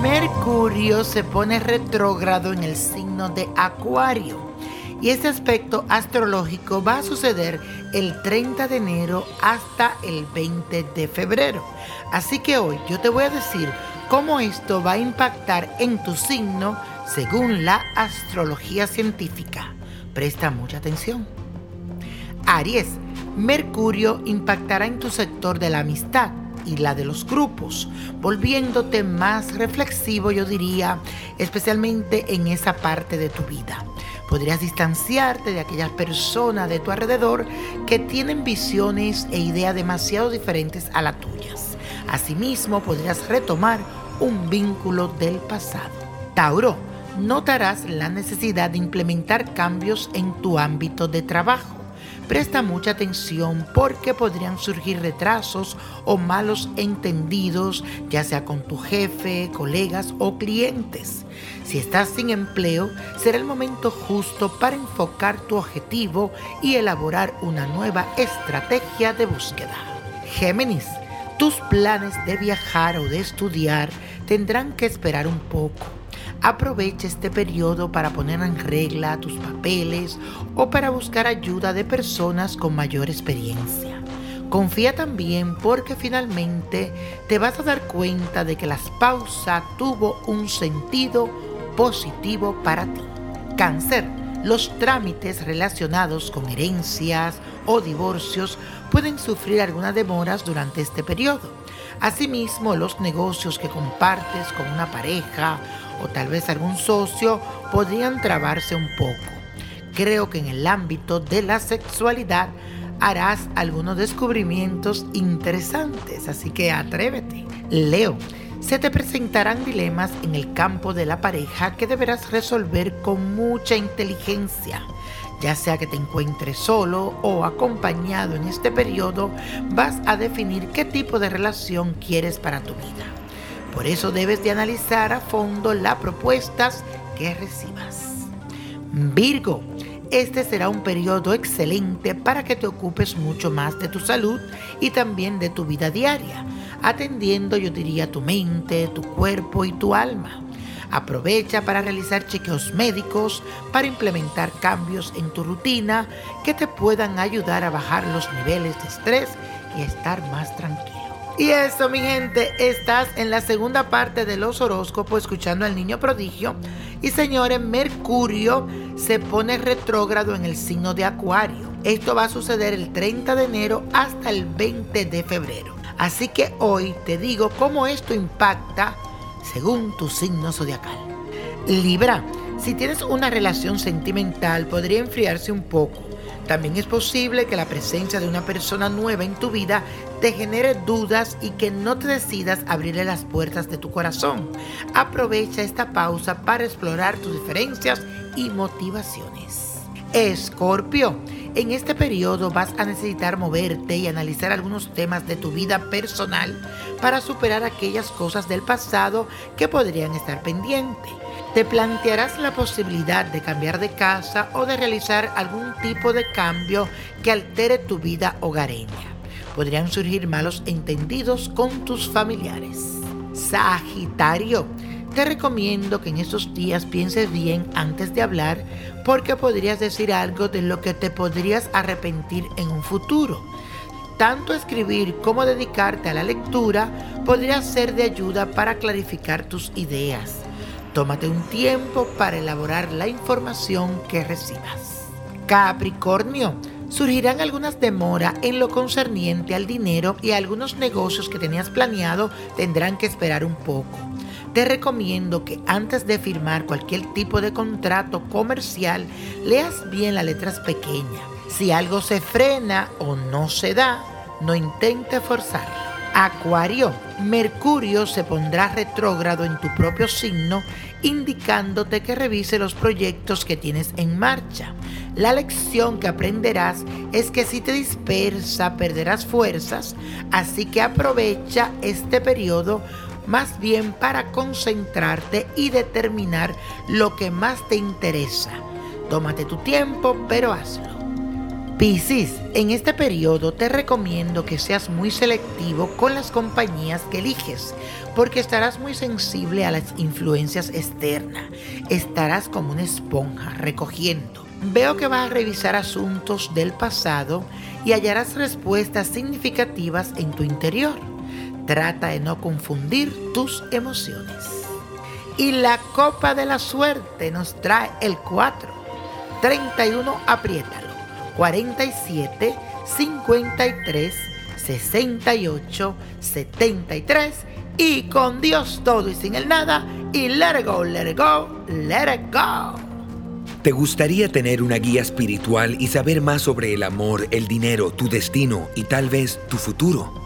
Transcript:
Mercurio se pone retrógrado en el signo de Acuario y este aspecto astrológico va a suceder el 30 de enero hasta el 20 de febrero. Así que hoy yo te voy a decir cómo esto va a impactar en tu signo según la astrología científica. Presta mucha atención. Aries, Mercurio impactará en tu sector de la amistad y la de los grupos, volviéndote más reflexivo, yo diría, especialmente en esa parte de tu vida. Podrías distanciarte de aquellas personas de tu alrededor que tienen visiones e ideas demasiado diferentes a las tuyas. Asimismo, podrías retomar un vínculo del pasado. Tauro, notarás la necesidad de implementar cambios en tu ámbito de trabajo Presta mucha atención porque podrían surgir retrasos o malos entendidos, ya sea con tu jefe, colegas o clientes. Si estás sin empleo, será el momento justo para enfocar tu objetivo y elaborar una nueva estrategia de búsqueda. Géminis, tus planes de viajar o de estudiar tendrán que esperar un poco Aprovecha este periodo para poner en regla tus papeles o para buscar ayuda de personas con mayor experiencia. Confía también porque finalmente te vas a dar cuenta de que las pausas tuvo un sentido positivo para ti. Cáncer. Los trámites relacionados con herencias o divorcios pueden sufrir algunas demoras durante este periodo. Asimismo, los negocios que compartes con una pareja o tal vez algún socio podrían trabarse un poco. Creo que en el ámbito de la sexualidad harás algunos descubrimientos interesantes, así que atrévete. Leo, se te presentarán dilemas en el campo de la pareja que deberás resolver con mucha inteligencia. Ya sea que te encuentres solo o acompañado en este periodo, vas a definir qué tipo de relación quieres para tu vida. Por eso debes de analizar a fondo las propuestas que recibas. Virgo, este será un periodo excelente para que te ocupes mucho más de tu salud y también de tu vida diaria, atendiendo, yo diría, tu mente, tu cuerpo y tu alma. Aprovecha para realizar chequeos médicos, para implementar cambios en tu rutina que te puedan ayudar a bajar los niveles de estrés y estar más tranquilo. Y eso, mi gente, estás en la segunda parte de los horóscopos escuchando al niño prodigio. Y señores, Mercurio se pone retrógrado en el signo de Acuario. Esto va a suceder el 30 de enero hasta el 20 de febrero. Así que hoy te digo cómo esto impacta según tu signo zodiacal. Libra, si tienes una relación sentimental podría enfriarse un poco también es posible que la presencia de una persona nueva en tu vida te genere dudas y que no te decidas abrirle las puertas de tu corazón. Aprovecha esta pausa para explorar tus diferencias y motivaciones. Escorpio, en este periodo vas a necesitar moverte y analizar algunos temas de tu vida personal para superar aquellas cosas del pasado que podrían estar pendientes te plantearás la posibilidad de cambiar de casa o de realizar algún tipo de cambio que altere tu vida hogareña. Podrían surgir malos entendidos con tus familiares. Sagitario, te recomiendo que en estos días pienses bien antes de hablar porque podrías decir algo de lo que te podrías arrepentir en un futuro. Tanto escribir como dedicarte a la lectura podría ser de ayuda para clarificar tus ideas. Tómate un tiempo para elaborar la información que recibas. Capricornio, surgirán algunas demoras en lo concerniente al dinero y algunos negocios que tenías planeado tendrán que esperar un poco. Te recomiendo que antes de firmar cualquier tipo de contrato comercial, leas bien las letras pequeñas. Si algo se frena o no se da, no intente forzarlo. Acuario, Mercurio se pondrá retrógrado en tu propio signo, indicándote que revise los proyectos que tienes en marcha. La lección que aprenderás es que si te dispersa perderás fuerzas, así que aprovecha este periodo más bien para concentrarte y determinar lo que más te interesa. Tómate tu tiempo, pero hazlo. Piscis, en este periodo te recomiendo que seas muy selectivo con las compañías que eliges, porque estarás muy sensible a las influencias externas. Estarás como una esponja recogiendo. Veo que vas a revisar asuntos del pasado y hallarás respuestas significativas en tu interior. Trata de no confundir tus emociones. Y la copa de la suerte nos trae el 4, 31, apriétalo. 47 53 68 73 y con Dios todo y sin el nada y let it go, let it go, let it go. ¿Te gustaría tener una guía espiritual y saber más sobre el amor, el dinero, tu destino y tal vez tu futuro?